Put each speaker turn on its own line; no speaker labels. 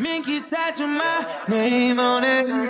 Make you tattoo my name on it.